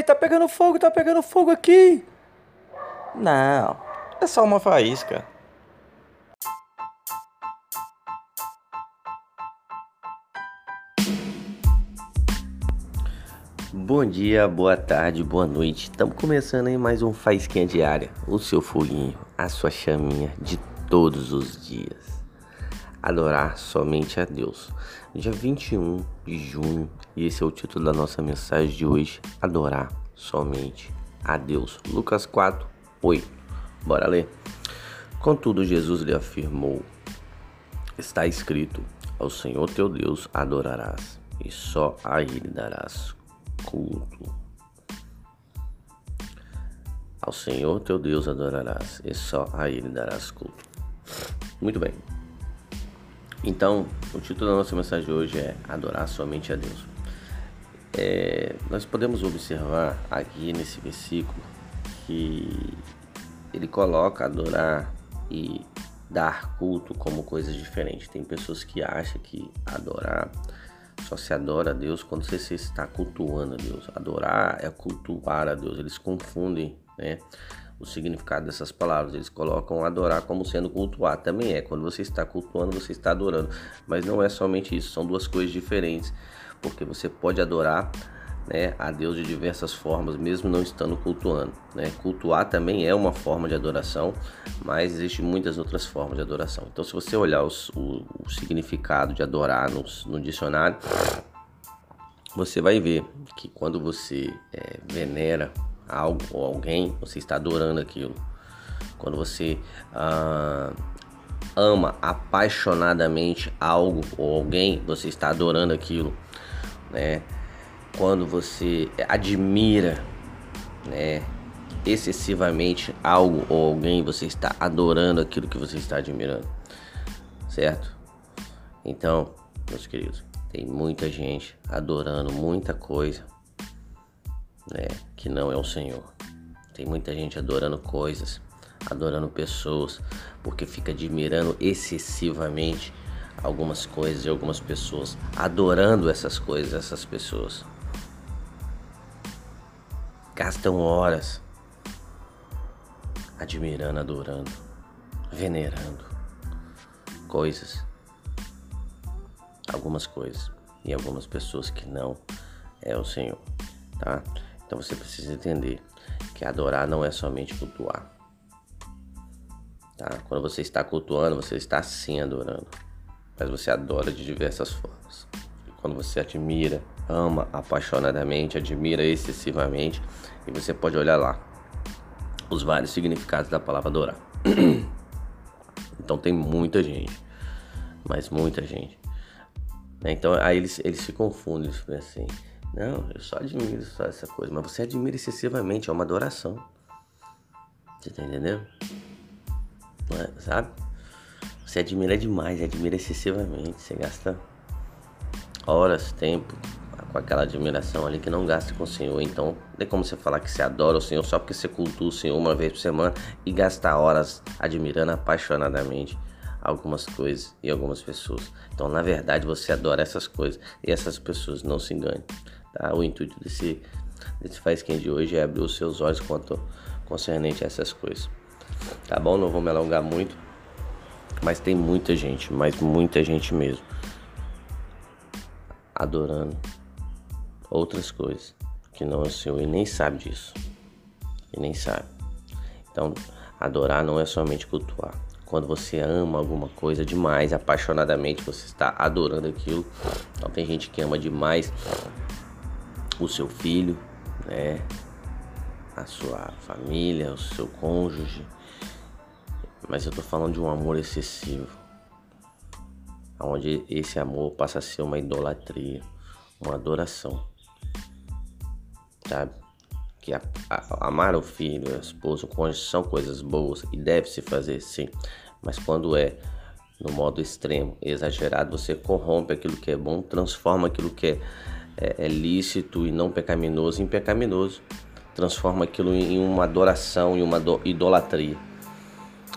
Ei, tá pegando fogo, tá pegando fogo aqui. Não, é só uma faísca. Bom dia, boa tarde, boa noite. Estamos começando aí mais um Faísquinha Diária. O seu foguinho, a sua chaminha de todos os dias. Adorar somente a Deus. Dia 21 de junho, e esse é o título da nossa mensagem de hoje: Adorar somente a Deus. Lucas 4, 8. Bora ler. Contudo, Jesus lhe afirmou: Está escrito: Ao Senhor teu Deus adorarás, e só a Ele darás culto. Ao Senhor teu Deus adorarás, e só a Ele darás culto. Muito bem. Então, o título da nossa mensagem hoje é Adorar somente a Deus. É, nós podemos observar aqui nesse versículo que ele coloca adorar e dar culto como coisas diferentes. Tem pessoas que acham que adorar só se adora a Deus quando você está cultuando a Deus. Adorar é cultuar a Deus. Eles confundem, né? O significado dessas palavras, eles colocam adorar como sendo cultuar. Também é, quando você está cultuando, você está adorando. Mas não é somente isso, são duas coisas diferentes. Porque você pode adorar né, a Deus de diversas formas, mesmo não estando cultuando. Né? Cultuar também é uma forma de adoração, mas existem muitas outras formas de adoração. Então, se você olhar os, o, o, significado de adorar no, no, dicionário, você vai ver que quando você é, venera algo ou alguém, você está adorando aquilo. Quando você ah, ama apaixonadamente algo ou alguém, você está adorando aquilo, né? quando você admira, né, excessivamente algo ou alguém, você está adorando aquilo que você está admirando, certo? Então, meus queridos, tem muita gente adorando muita coisa, né, que não é o Senhor. Tem muita gente adorando coisas, adorando pessoas, porque fica admirando excessivamente algumas coisas e algumas pessoas, adorando essas coisas, essas pessoas gastam horas admirando, adorando, venerando coisas, algumas coisas e algumas pessoas que não é o Senhor, tá? Então você precisa entender que adorar não é somente cultuar. Tá? Quando você está cultuando, você está sim adorando. Mas você adora de diversas formas. Quando você admira, ama apaixonadamente, admira excessivamente, e você pode olhar lá os vários significados da palavra adorar. então tem muita gente, mas muita gente. Né? Então aí eles, eles se confundem, eles assim, não, eu só admiro só essa coisa, mas você admira excessivamente, é uma adoração. Você tá entendendo? É, sabe? Você admira demais, admira excessivamente, você gasta horas, tempo, com aquela admiração ali que não gasta com o Senhor. Então, tem como você falar que você adora o Senhor só porque você cultua o Senhor uma vez por semana e gasta horas admirando apaixonadamente algumas coisas e algumas pessoas. Então, na verdade, você adora essas coisas e essas pessoas, não se engane. Tá? O intuito desse, desse faz quem de hoje é abrir os seus olhos quanto concernente a essas coisas. Tá bom? Não vou me alongar muito, mas tem muita gente, mas muita gente mesmo adorando outras coisas que não é o Senhor e nem sabe disso. E nem sabe. Então, adorar não é somente cultuar. Quando você ama alguma coisa demais, apaixonadamente, você está adorando aquilo. Então, tem gente que ama demais o seu filho, né? A sua família, o seu cônjuge. Mas eu tô falando de um amor excessivo. Onde esse amor passa a ser uma idolatria, uma adoração sabe? Que a, a, amar o filho, a esposa, o cônjuge são coisas boas e deve se fazer sim, mas quando é no modo extremo, exagerado, você corrompe aquilo que é bom, transforma aquilo que é, é, é lícito e não pecaminoso em pecaminoso, transforma aquilo em uma adoração e uma idolatria.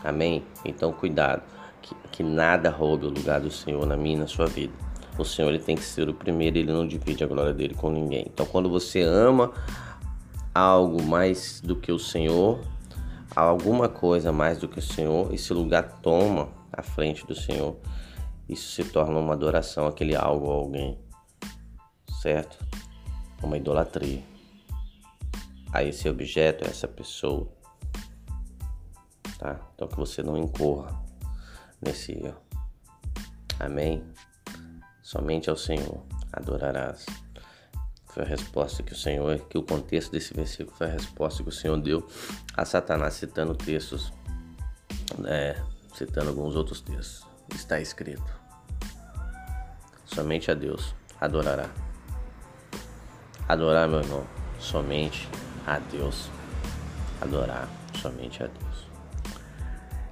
Amém? Então, cuidado, que, que nada roube o lugar do Senhor na minha e na sua vida o Senhor ele tem que ser o primeiro, ele não divide a glória dele com ninguém. Então, quando você ama algo mais do que o Senhor, alguma coisa mais do que o Senhor, esse lugar toma a frente do Senhor, isso se torna uma adoração, aquele algo ou alguém, certo? Uma idolatria a esse objeto, a essa pessoa, tá? Então que você não incorra nesse erro. Amém? Somente ao Senhor adorarás. Foi a resposta que o Senhor, que o contexto desse versículo foi a resposta que o Senhor deu a Satanás, citando textos, é, citando alguns outros textos. Está escrito: somente a Deus adorará. Adorar, meu irmão, somente a Deus. Adorar somente a Deus.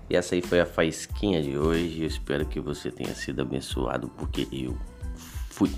E essa aí foi a faísquinha de hoje. Eu espero que você tenha sido abençoado, porque eu fui.